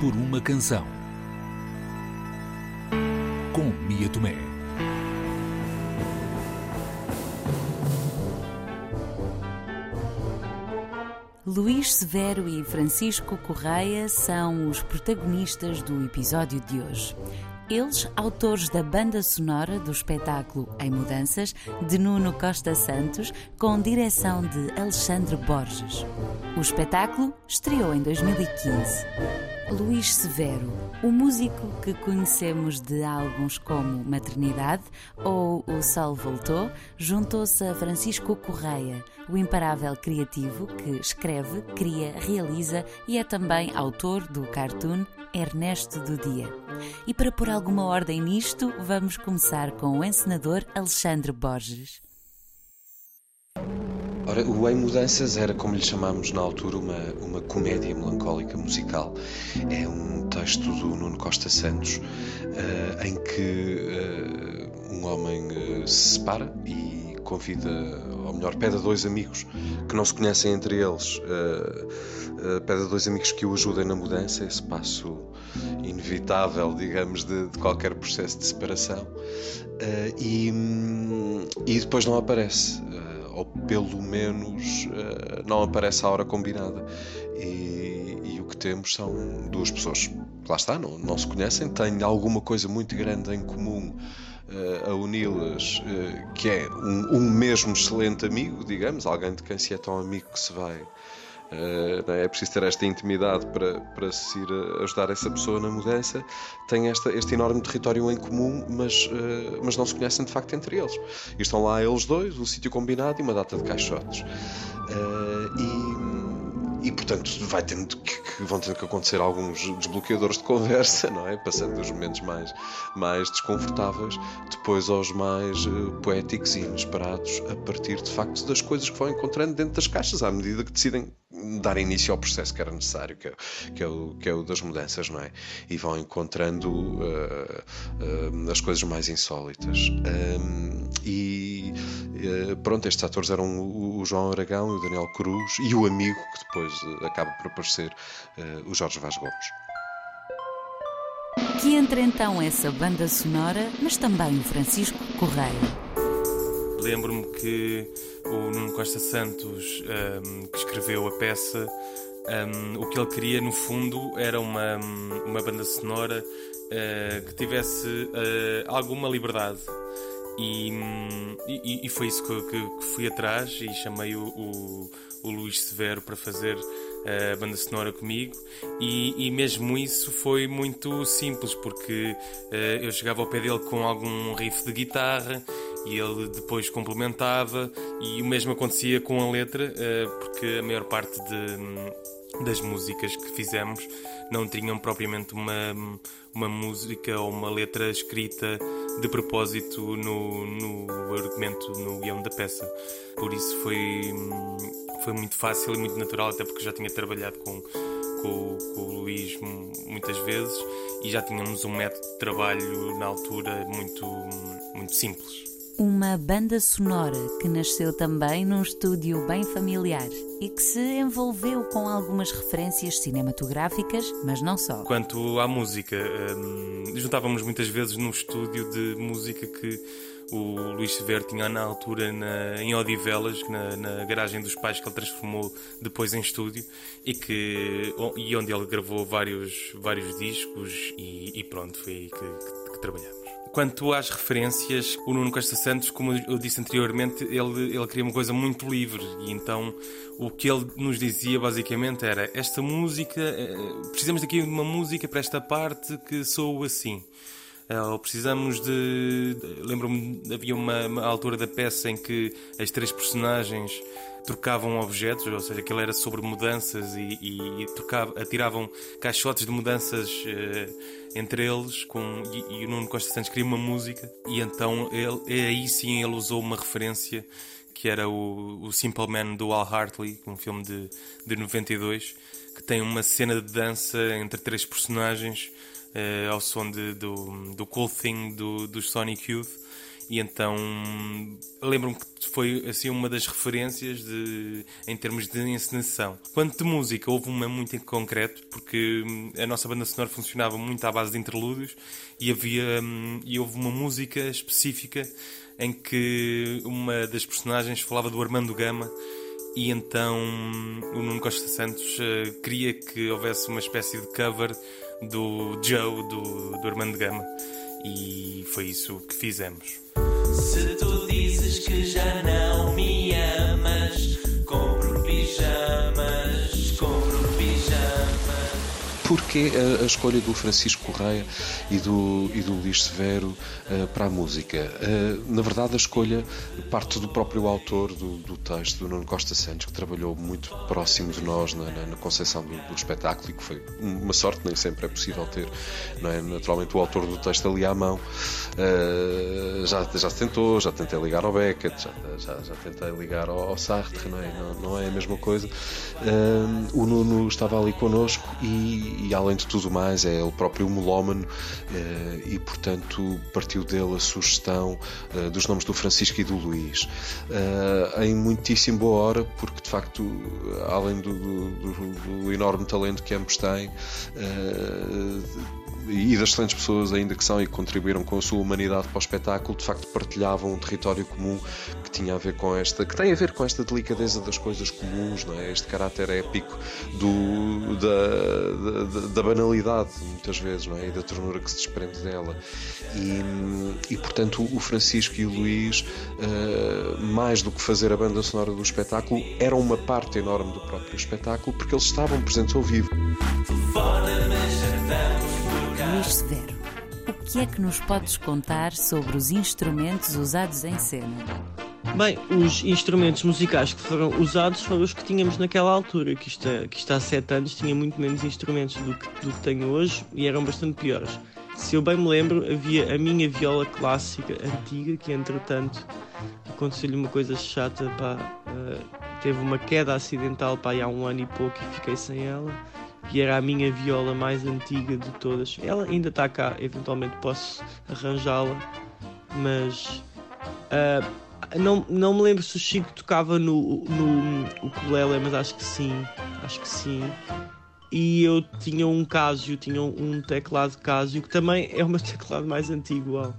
por uma canção. Com Mia Tomé. Luís Severo e Francisco Correia são os protagonistas do episódio de hoje. Eles, autores da banda sonora do espetáculo Em Mudanças, de Nuno Costa Santos, com direção de Alexandre Borges. O espetáculo estreou em 2015. Luís Severo, o músico que conhecemos de álbuns como Maternidade ou O Sol Voltou, juntou-se a Francisco Correia, o imparável criativo que escreve, cria, realiza e é também autor do cartoon Ernesto do Dia. E para pôr alguma ordem nisto, vamos começar com o encenador Alexandre Borges. Ora, o Em Mudanças era, como lhe chamámos na altura, uma, uma comédia melancólica musical. É um texto do Nuno Costa Santos uh, em que uh, um homem uh, se separa e convida, ou melhor, pede a dois amigos que não se conhecem entre eles, pede a dois amigos que o ajudem na mudança, esse passo inevitável, digamos, de, de qualquer processo de separação. e, e depois não aparece ou pelo menos uh, não aparece à hora combinada. E, e, o que temos são duas pessoas lá está, não, não se conhecem, têm alguma coisa muito grande em comum. Uh, a uni-las, uh, que é um, um mesmo excelente amigo, digamos, alguém de quem se é tão amigo que se vai Uh, é preciso ter esta intimidade para, para se ir ajudar essa pessoa na mudança. Tem esta, este enorme território em comum, mas, uh, mas não se conhecem de facto entre eles. E estão lá eles dois, o sítio combinado e uma data de caixotes. E e portanto vai tendo que, que, vão tendo que acontecer alguns desbloqueadores de conversa, não é? Passando dos momentos mais, mais desconfortáveis depois aos mais poéticos e inesperados a partir de facto das coisas que vão encontrando dentro das caixas à medida que decidem dar início ao processo que era necessário, que é, que é, o, que é o das mudanças, não é? E vão encontrando uh, uh, as coisas mais insólitas. Um, e uh, pronto, estes atores eram o, o, João Aragão e o Daniel Cruz e o amigo que depois acaba por aparecer, o Jorge Vaz Gomes. Que entra então essa banda sonora, mas também o Francisco Correia. Lembro-me que o Nuno Costa Santos, um, que escreveu a peça, um, o que ele queria no fundo era uma, uma banda sonora uh, que tivesse uh, alguma liberdade. E, e, e, foi isso que, que, que, fui atrás e chamei o, o, o Luís Severo para fazer a banda sonora comigo e, e, mesmo isso foi muito simples porque uh, eu chegava ao pé dele com algum riff de guitarra e ele depois complementava e o mesmo acontecia com a letra uh, porque a maior parte de, das músicas que fizemos não tinham propriamente uma, uma música ou uma letra escrita de propósito no, no argumento, no guião da peça. Por isso foi, foi muito fácil e muito natural, até porque já tinha trabalhado com, com, com o Luís muitas vezes e já tínhamos um método de trabalho na altura muito, muito simples. Uma banda sonora que nasceu também num estúdio bem familiar e que se envolveu com algumas referências cinematográficas, mas não só. Quanto à música, hum, juntávamos muitas vezes num estúdio de música que o Luís Severo tinha na altura na, em Odivelas, na, na, garagem dos pais que ele transformou depois em estúdio e, que, e onde ele gravou vários, vários discos e, e pronto, foi aí que, que, que trabalhamos. Quanto às referências, o Nuno Costa Santos, como eu disse anteriormente, ele, ele queria uma coisa muito livre e então o que ele nos dizia basicamente era esta música, eh, precisamos daqui de uma música para esta parte que sou assim. Eh, ou precisamos de. Lembro-me, havia uma, uma, altura da peça em que as três personagens trocavam objetos, ou seja, aquilo era sobre mudanças e, e, e trocava, atiravam caixotes de mudanças uh, entre eles com, e, e, o Nuno Costa Santos queria uma música e então ele, aí sim ele usou uma referência que era o, o Simple Man do Al Hartley, um filme de, de 92, que tem uma cena de dança entre três personagens uh, ao som de, do, do Cool Thing do, do Sonic Youth e então lembro-me que foi assim uma das referências de, em termos de encenação. Quanto de música, houve uma muito em concreto, porque hum, a nossa banda sonora funcionava muito à base de interlúdios e havia hum, e houve uma música específica em que uma das personagens falava do Armando Gama e então hum, o Nuno Costa Santos uh, queria que houvesse uma espécie de cover do Joe do, do Armando Gama e foi isso que fizemos. Se tu dizes que já não me amas, Porquê a, a, escolha do Francisco Correia e do, e do Luís Severo uh, para a música? Uh, na verdade, a escolha parte do próprio autor do, do, texto, do Nuno Costa Santos, que trabalhou muito próximo de nós na, na, na concepção do, do, espetáculo e que foi uma sorte, nem sempre é possível ter, não é? Naturalmente, o autor do texto ali à mão. Uh, já, já tentou, já tentei ligar ao Beckett, já, já, já tentei ligar ao, ao Sartre, não é? Não, não, é a mesma coisa. o Nuno estava ali connosco e e além de tudo mais é ele próprio melómano eh, e portanto partiu dele a sugestão eh, dos nomes do Francisco e do Luís. Eh, em muitíssimo boa hora porque de facto além do, do, do enorme talento que ambos têm e das excelentes pessoas ainda que são e que contribuíram com a sua humanidade para o espetáculo, de facto partilhavam um território comum que tinha a ver com esta, que tem a ver com esta delicadeza das coisas comuns, não é? Este caráter épico do, da, da, da banalidade, muitas vezes, não é? E da ternura que se desprende dela. E, e portanto, o Francisco e o Luís, uh, mais do que fazer a banda sonora do espetáculo, eram uma parte enorme do próprio espetáculo porque eles estavam presentes ao vivo. Luís Severo, o que é que nos podes contar sobre os instrumentos usados em cena? Bem, os instrumentos musicais que foram usados foram os que tínhamos naquela altura, que isto, é, que isto há sete anos tinha muito menos instrumentos do que, do que tenho hoje e eram bastante piores. Se eu bem me lembro, havia a minha viola clássica antiga, que entretanto aconteceu-lhe uma coisa chata, pá, uh, teve uma queda acidental pá, há um ano e pouco e fiquei sem ela que era a minha viola mais antiga de todas. Ela ainda está cá, eventualmente posso arranjá-la, mas uh, não, não me lembro se o Chico tocava no, no ukulele, mas acho que sim, acho que sim. E eu tinha um Casio, tinha um teclado Casio, que também é o meu teclado mais antigo.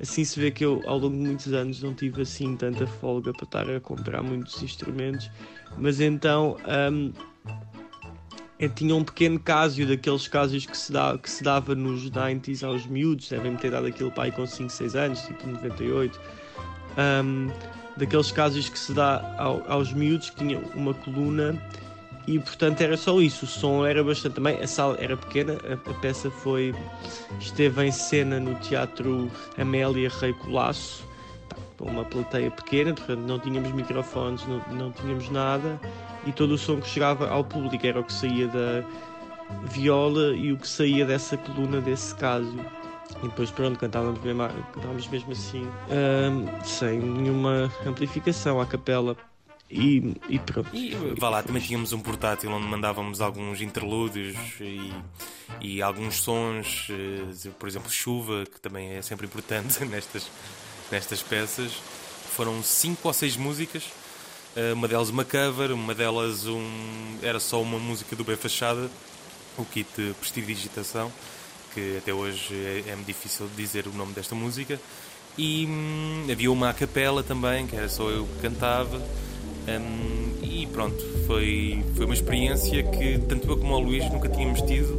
Assim se vê que eu, ao longo de muitos anos, não tive assim tanta folga para estar a comprar muitos instrumentos. Mas então, um, eu tinha um pequeno Casio, daqueles Casios que se, dá, que se dava nos 90s aos miúdos, devem-me ter dado aquilo pai com 5, 6 anos, tipo 98. Um, daqueles Casios que se dá ao, aos miúdos, que tinha uma coluna e portanto era só isso. O som era bastante também, a sala era pequena, a, a peça foi esteve em cena no Teatro Amélia Rei Colasso, uma plateia pequena, portanto não tínhamos microfones, não, não tínhamos nada e todo o som que chegava ao público era o que saía da viola e o que saía dessa coluna desse caso. E depois pronto, cantávamos mesmo, cantávamos mesmo assim, sem nenhuma amplificação à capela. E, e pronto. E vá lá, também tínhamos um portátil onde mandávamos alguns interlúdios e, e alguns sons, eh, por exemplo, chuva, que também é sempre importante nestas, nestas peças. Foram cinco ou seis músicas uma delas uma cover, uma delas um, era só uma música do Bem Fachada, o kit prestidigitação, que até hoje é, é difícil dizer o nome desta música. E hum, havia uma a capela também, que era só eu que cantava. Um, e pronto, foi, foi uma experiência que tanto eu como o Luís nunca tínhamos tido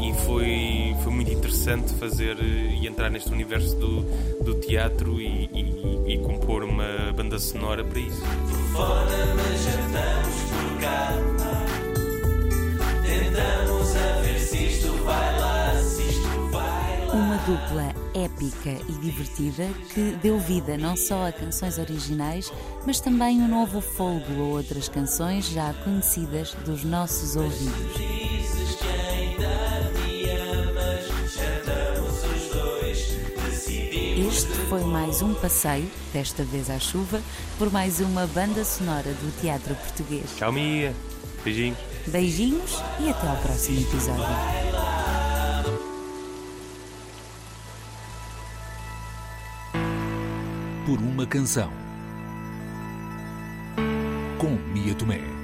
e foi, foi muito interessante fazer e entrar neste universo do, do teatro e, e, sonora para isso. Fora, mas por cá. Tentamos a ver se isto vai lá, se isto vai lá. Uma dupla épica e divertida que deu vida não só a canções originais, mas também um novo folgo a outras canções já conhecidas dos nossos ouvidos. Foi mais um passeio, desta vez à chuva, por mais uma banda sonora do teatro português. Tchau, Mia. Beijinhos. Beijinhos e até ao próximo episódio. por uma canção. Com Mia Tomé.